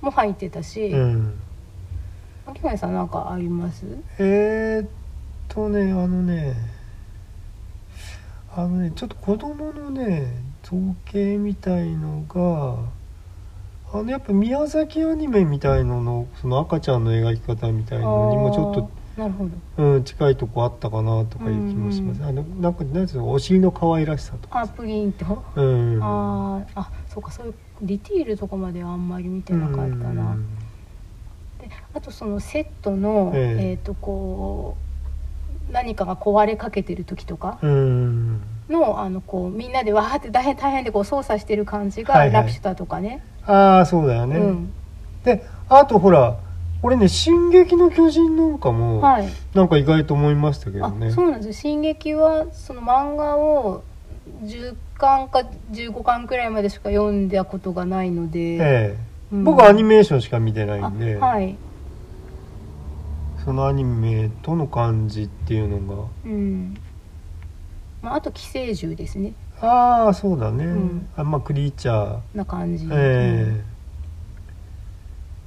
も入ってたし、うん、秋谷さんなんかあります？えー、っとねあのねあのねちょっと子供のね造形みたいのがあのやっぱ宮崎アニメみたいののその赤ちゃんの描き方みたいのにもちょっとあーなるほど。うん、近いとこあったかなとかいう気もします、うん。あのなんかなんつうのお尻の可愛らしさとかあプリント、うんあーあそうかそういうディティールとかまではあんまり見てなかったな、うんであとそのセットの、えええー、とこう何かが壊れかけてる時とかうんのあのこうみんなでわーって大変大変でこう操作してる感じが、はいはい。ラピュタとかね。ああそうだよね、うん。であとほら俺ね「進撃の巨人」なんかも、はい。なんか意外と思いましたけどあねそうなんですよ「進撃」はその漫画を10巻か15巻くらいまでしか読んだことがないので、ええ。うん。僕はアニメーションしか見てないあんで、はい。そのアニメとの感じっていうのうんまあ、あと寄生獣ですね。がああそうだね、ん。あまあクリーチャー。な感じ、ええ。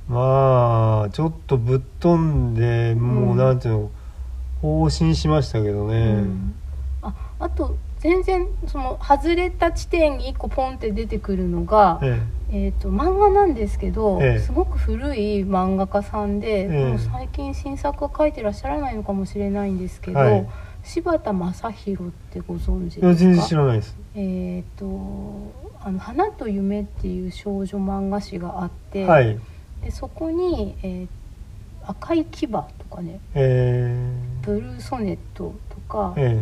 まあちょっとぶっ飛んでもううんなんていうの放心しましたけどうね、ん。ああと全然その外れた地点に1個ポンって出てくるのが、ええ。ー、と漫画なんですけど、ええ。すごく古い漫画家さんで、ええ。もう最近新作は書いてらっしゃらないのかもしれないんですけど、はい柴田正宏ってご存知えいやです全然知からないです。えっ、とあの「花と夢」っていう少女漫画誌があって、はい。でそこに、えー赤い牙」とかねえ「ブルーソネット」とかー、、え。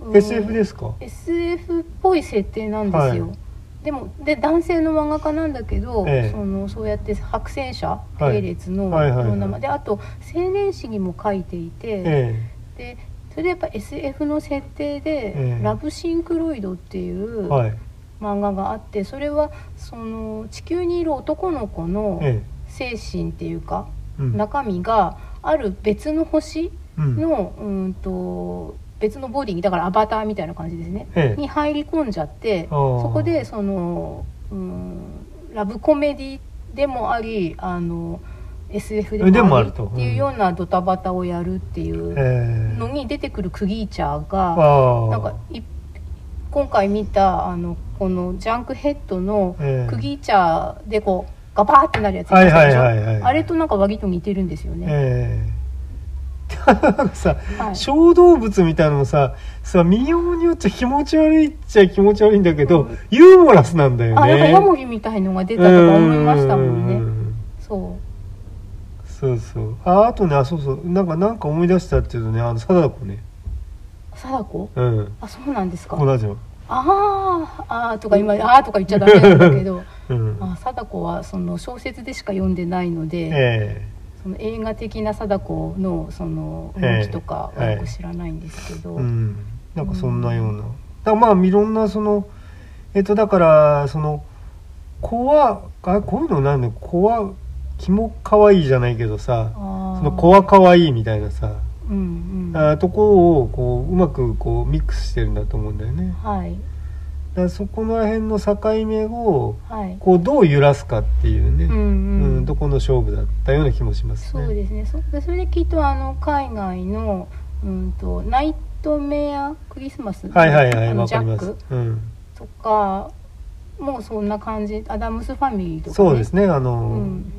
うんえ SF ですか？SF っぽい設定なんですよ、はい。でもで男性の漫画家なんだけど、ええ。そのそうやって白戦車はい。系列のはいはいはい。いろんなであと青年誌にも書いていて、えでそれでやっぱ SF の設定で「ええ。ラブシンクロイド」っていう漫画があってそれはその地球にいる男の子のえ精神っていうか、中身がある別の星うん。のうんと別のボディにだからアバターみたいな感じですね、ええ。に入り込んじゃってそこでその、うん、ラブコメディでもありあの SF ででもあると。っていうようなドタバタをやるっていうええのに出てくるクギーチャーがなんかい今回見たあのこのジャンクヘッドのええ。クギーチャーでこうガバーってなるやつあれとなんか割と似てるんですよね。ええ。なんかさ、はい。小動物みたいなのもささ見ようによっちゃ気持ち悪いっちゃ気持ち悪いんだけど、うんユーモラスなんだよね。あなんかヤモリみたいのが出たとか思いましたもんね。うん。そうそうそう。ああとねあそうそう。なんかなんか思い出したっていうとねあの貞子ね。貞子？うん。あそうなんですか。同じのあーあーとか今あーとか言っちゃダメなんだけど。うん。あ貞子はその小説でしか読んでないので、えその映画的な貞子のその動きとかはよく知らないんですけど、うん、なんかそんなような、だからまあいろんなそのえっとだからその子はあこういうのなんで子は気も可愛いじゃないけどさその子は可愛いみたいなさうんうん。あとこをこううまくこうミックスしてるんだと思うんだよね。はい。だからそこの辺の境目をはい。こうどう揺らすかっていうね、うんうん。うんとこの勝負だったような気もしますね。そうですね。そでそれできっとあの海外の、うん、とナイトメアクリスマス？はいはいはいあのわかります。ジャック？うん。とかもうそんな感じ？アダムスファミリーとか、ね、そうですね。あのううんん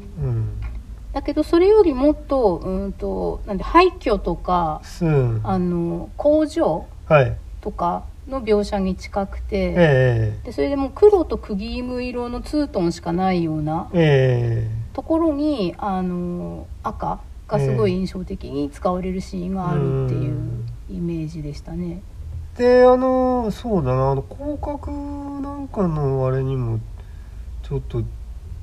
だけどそれよりもっと,、うん、となんで廃墟とかすうん。あの工場はい。とかの描写に近くて、えでそれでもう黒とクギーム色のツートンしかないようなええところにあの赤がすごい印象的に使われるシーンがあるっていうイメージでしたね。えであのそうだなあの広角なんかのあれにもちょっと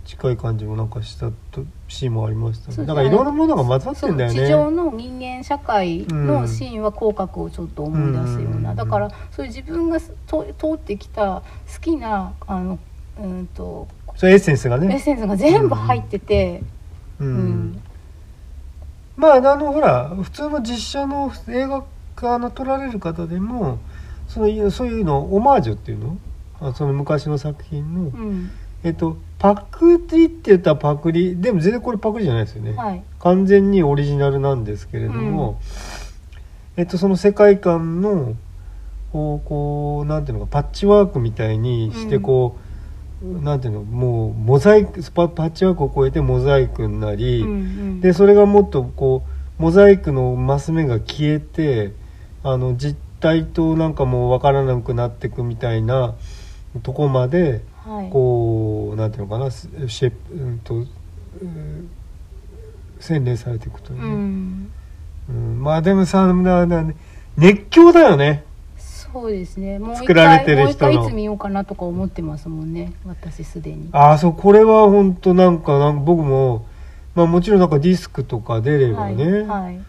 近い感じもなんかしたとシーンもありましたね。だからいろんなものが混ざってそんだよう地上ねの人間社会のシーンは口角をちょっと思い出すような、うん。だからそういう自分がと通ってきた好きなあの、うん、とそれエッセンスがエッねセンスが全部入ってて、ううん。ん。まああのほら普通の実写の映画化の撮られる方でもそのそういうのオマージュっていうの？あその昔の作品の、うん。えっとパクリって言ったらパクリでも全然これパクリじゃないですよね、はい。完全にオリジナルなんですけれども、えっと、その世界観のこうこうなんていうのかパッチワークみたいにしてうん。こう、なんていうのもうモザイクパパッチワークを超えてモザイクになり、うんうん。でそれがもっとこうモザイクのマス目が消えてあの実体となんかもう分からなくなっていくみたいなとこまではい。こうなんていうのかなシェプ、うんとうん洗練されていくといううね、ん。うんまあでもさなな熱狂だよね。そうですね。もう一作られてる人の。回もう一回いつ見ようかなとか思ってますもんね。私すでに。ああそうこれは本当なんかなんか僕もまあもちろんなんかディスクとか出ればね、はい、はい、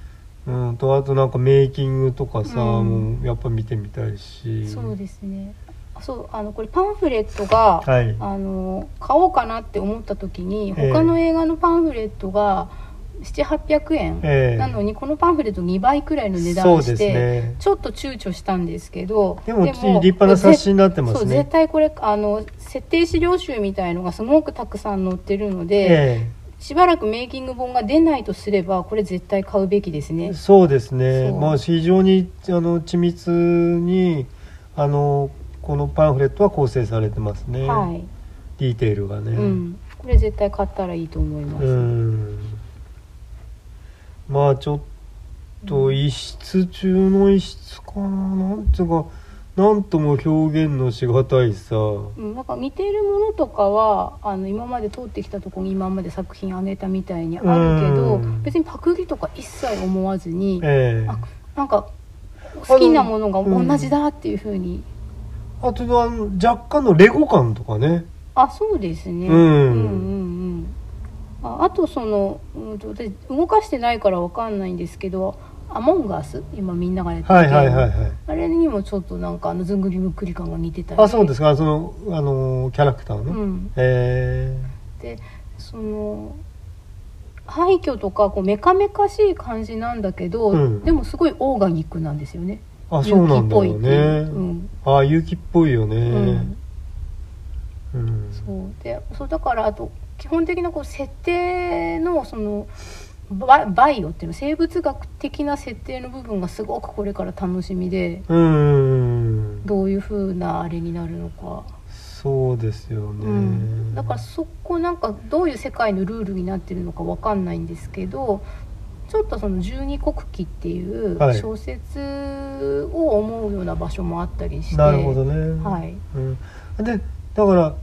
うん、とあとなんかメイキングとかさ、うん。もうやっぱ見てみたいし。そうですねそうあのこれパンフレットが、はい。あの買おうかなって思った時にええ。他の映画のパンフレットが700800円、ええ。なのにこのパンフレット2倍くらいの値そうで段して、すねちょっと躊躇したんですけどでも立派な冊子になってますそうね絶対これあの設定資料集みたいのがすごくたくさん載ってるので、えしばらくメイキング本が出ないとすればこれ絶対買うべきですね。えそうですね。まあ非常にあの緻密にあのこのパンフレットは構成されてますね、はい、ディテールがね。うん、これ絶対買ったらいいと思います、うん。まあちょっと異質中の異質かな。なんていうかなんとも表現のしがたいさ。うん、なんか似ているものとかはあの今まで通ってきたところに今まで作品あげたみたいにあるけどうん。別にパクリとか一切思わずにええ。あなんか好きなものが同じだっていうふうにあとあの若干のレゴ感とかね。あそうですね、うん。うんうんうんああとその、うんと、私動かしてないからわかんないんですけど「アモンガス」今みんながやってるはいはいはいはい。あれにもちょっとなんかあのずんぐりむっくり感が似てたり。あそうですか。そのあのキャラクターの、うん、えでその廃墟とかこうメカメカしい感じなんだけど、うん。でもすごいオーガニックなんですよね。ー、あそうなんだろう有機っぽい。ってねいううん。ああ勇気っぽいよね。うん。うん。そう。でそうだからあと基本的なこう設定のそのババイオっていうの生物学的な設定の部分がすごくこれから楽しみでうん。どういう風なあれになるのか、そうですよね、うん、だからそこなんかどういう世界のルールになってるのかわかんないんですけどちょっとその十二国旗っていうはい。小説を思うような場所もあったりして、なるほどね、はい、うん、でだから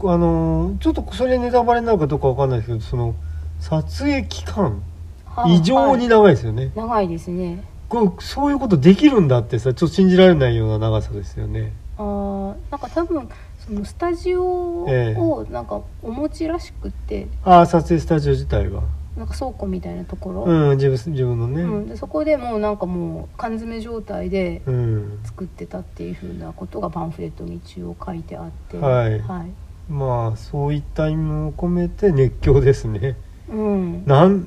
あのーちょっとそれネタバレになるかどうかわかんないですけどその撮影期間は異常にはい長いですよね、長いですね。こうそういうことできるんだってさちょっと信じられないような長さですよね。あーなんか多分そのスタジオええ。をなんかお持ちらしくって、ああ撮影スタジオ自体はなんか倉庫みたいなところ、うん自分自分のね。うん。でそこでもうなんかもう缶詰状態でうん。作ってたっていうふうなことがパンフレットに一応書いてあって。はい。はい。まあそういった意味も込めて熱狂ですね。うん。なん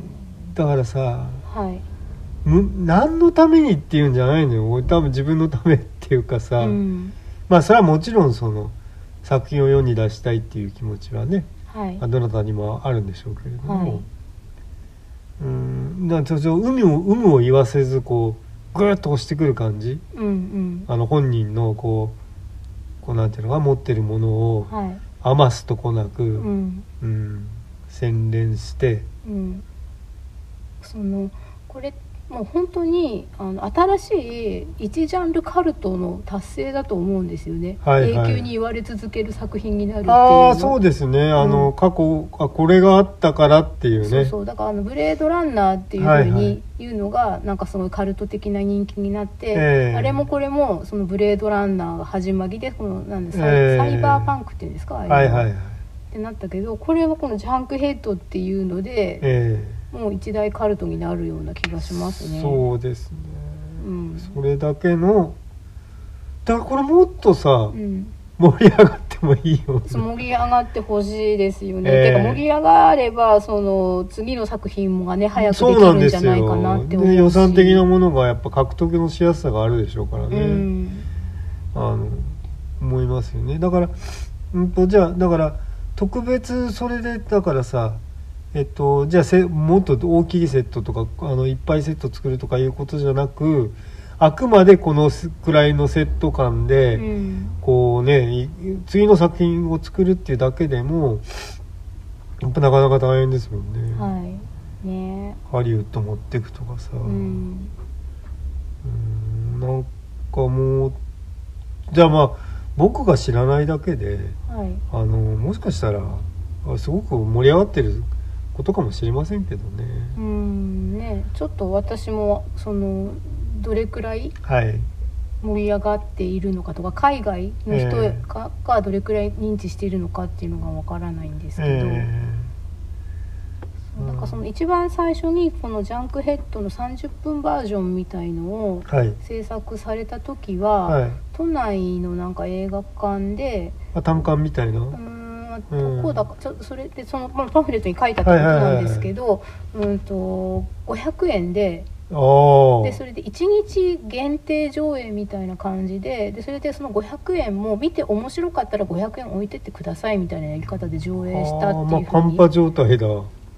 だからさはい。む何のためにっていうんじゃないのよ。俺多分自分のためっていうかさ、うん。まあそれはもちろんその作品を世に出したいっていう気持ちはね。はい。どなたにもあるんでしょうけれども、はいうん。なんかちょ海を有無を言わせずこうぐーっと押してくる感じ？うんうん。あの本人のこうこうなんていうのか持ってるものをはい。余すとこなく、うん。うん。洗練して。うん。そのこれもう本当にあの新しい一ジャンルカルトの達成だと思うんですよね、はいはい。永久に言われ続ける作品になるっていうの。ああそうですね。あの、うん過去あこれがあったからっていうね。そうそう。だからあのブレードランナーっていうふうはいはい。に言うのがなんかすごいカルト的な人気になって、ええ。あれもこれもそのブレードランナーが始まりでこのなんでサイ,、ええ。サイバーパンクっていうんですかああいうのはいはいはい。ってなったけどこれはこのジャンクヘッドっていうので、えもう一大カルトになるような気がしますえね。そうですね、うん。それだけのだからこれもっとさ、うん、盛り上がってもいいよ盛り上がってほしいですよね。ええ。てか盛り上がればその次の作品がね早くできるんじゃないかなって思う予算的なものがやっぱ獲得のしやすさがあるでしょうからね、うん。あの思いますよね。だから、うんと、じゃあだから特別それでだからさえっとじゃあせもっと大きいセットとかあのいっぱいセット作るとかいうことじゃなくあくまでこのくらいのセット感で、うん。こうねい次の作品を作るっていうだけでもやっぱなかなか大変ですもんね、はい。ね。ハリウッド持ってくとかさ、うん。うんなんかもうじゃあまあ僕が知らないだけではい。あのもしかしたらあすごく盛り上がってることかもしれませんけどね、うんねちょっと私もそのどれくらいはい。盛り上がっているのかとか海外の人ええ。が,、がどれくらい認知しているのかっていうのがわからないんですけど、えそうなんかその一番最初にこの「ジャンクヘッド」の30分バージョンみたいのを制作された時は、はい。都内のなんか映画館であ単館みたいな、うーんどこだかちょそれでそのまあパンフレットに書いたことなんですけどうんと500円で。ああでそれで1日限定上映みたいな感じででそれでその500円も見て面白かったら500円置いてってくださいみたいなやり方で上映したっていうふうに、カンパ状態だ。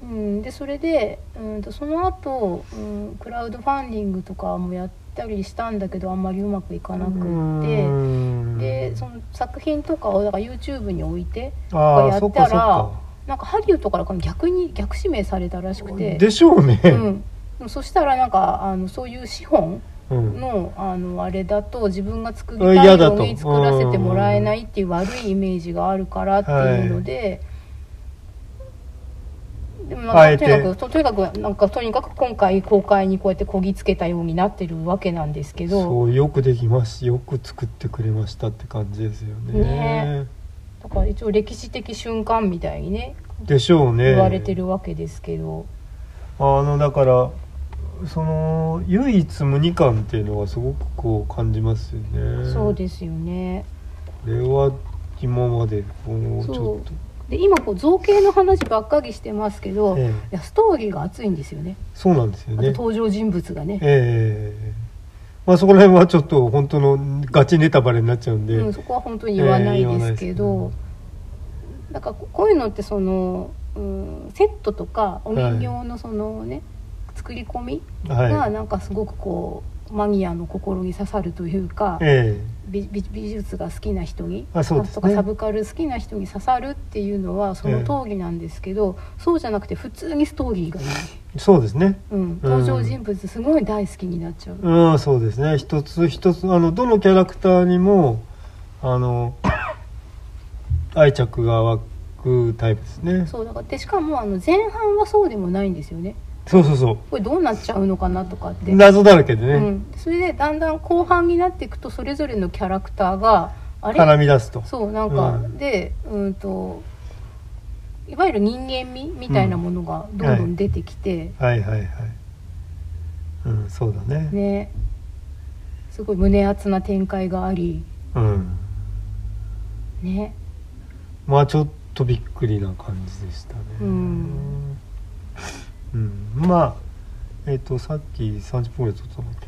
うん、でそれで、うん、とその後、うんクラウドファンディングとかもやったりしたんだけどあんまりうまくいかなくって。うん。でその作品とかをだから YouTube に置いてあやったらなんかハリウッドから逆に逆指名されたらしくて。でしょうね、うん。そしたらなんかあのそういう資本うんのあのあれだと自分が作りあたいように作らせてもらえないっていう悪いイメージがあるからっていうので、でもあえて。とにかくととにかくなんかとにかく今回公開にこうやってこぎつけたようになってるわけなんですけど。そうよくできます。よく作ってくれましたって感じですよね。ね。だから一応歴史的瞬間みたいにねでしょうね。言われてるわけですけど、あのだからその唯一無二感っていうのがすごくこう感じますよね。そうですよね。これは今までこう。ちょっとで今こう造形の話ばっかりしてますけど、ええ。いやストーリーが熱いんですよね。そうなんですよね。登場人物がね、ええまあそこら辺はちょっと本当のガチネタバレになっちゃうんで、うん、そこは本当に言わないですけど、ええ言わないだからここういうのってその、うん、セットとかお人形のそのね、作り込みがはなんかすごくこうマニアの心に刺さるというかい、え。美美美術が好きな人にあそうですね。とかサブカル好きな人に刺さるっていうのはその通りなんですけど、そうじゃなくて普通にストーリーがいい、えそうですね。うん、登場人物すごい大好きになっちゃう、うんそうですね。一つ一つあのどのキャラクターにもあの 愛着が湧くタイプですね。そうだからでしかもあの前半はそうでもないんですよねそうそうそこれどうなっちゃうのかなとかって、う謎だらけでね、うん、それでだんだん後半になっていくとそれぞれのキャラクターがあれ？絡み出すと。そうなんか、うん。でうんといわゆる人間味みたいなものがどんどん出てきて、はい。はい。はい。うんそうだね。ね。すごい胸熱な展開があり。うん。ね。まあちょっとびっくりな感じでしたね。うんうん。まあえっ、とさっき30分ぐらい撮ったんだっけ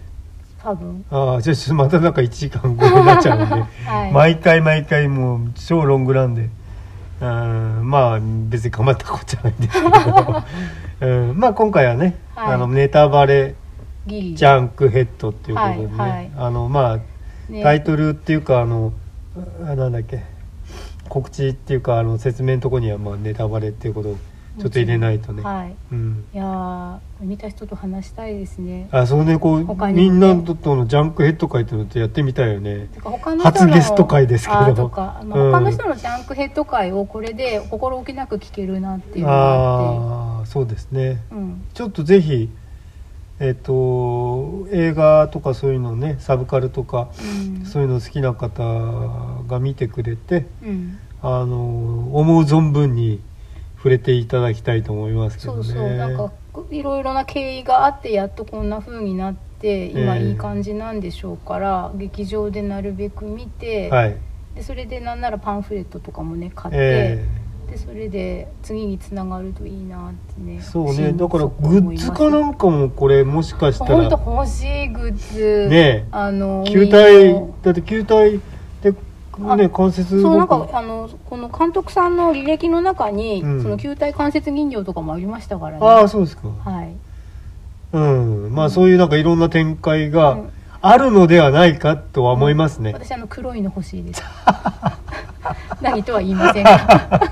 多分。ああじゃあちょっとまたなんか1時間超えになっちゃうんで。はい、毎回毎回もう超ロングランで。うんまあ別に構ったことじゃないんですけど、うん、まあ今回はね、はい。あのネタバレジャンクヘッドっていうことでね、はいはい。あのまあね。タイトルっていうかあのあなんだっけ。告知っていうかあの説明のところにはまあネタバレっていうことをちょっと入れないとね、はい。うん、いやー見た人と話したいですね。あそうねこう、ね。みんなとのジャンクヘッド会っていうのってやってみたいよね。他の人初のゲスト会ですけどとかあの、うん。他の人のジャンクヘッド会をこれで心置きなく聞けるなっていうのがあって。ああそうですね。うん。ちょっとぜひえっ、と映画とかそういうのねサブカルとかうん。そういうの好きな方が見てくれてうん。あの思う存分に触れていただきたいと思いますけどね。そうそう。なんかいろいろな経緯があってやっとこんな風になって今え。えいい感じなんでしょうから、劇場でなるべく見て、はい。でそれでなんならパンフレットとかもね買って、えでそれで次につながるといいなってねえそうね。だからグッズかなんかもこれもしかした本当ら欲しいグッズ。ねえ。あの球体だって球体ね関節そうなんかあのこの監督さんの履歴の中に、うん。その球体関節人形とかもありましたからね。ああそうですか。はい。うん。まあそういうなんかいろんな展開がうん。あるのではないかとは思いますね、私あの黒いの欲しいです。何とは言いませんが。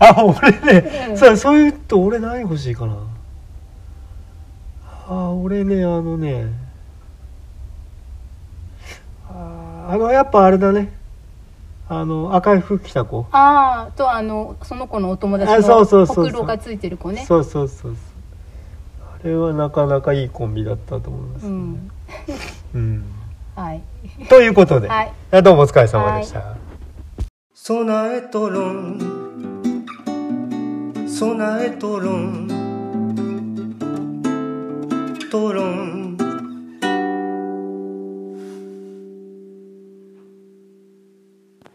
あ俺ね、うん。さそういうと俺何欲しいかな。あ俺ねあのねああのやっぱあれだね。あの赤い服着た子。ああとあのその子のお友達あそうそうそうそう。のほくろがついてる子ね。そうそうそうそう。あれはなかなかいいコンビだったと思います、うん。うん。はい。ということで、はい。やどうもお疲れ様でした、備えとろん。備えとろん。とろん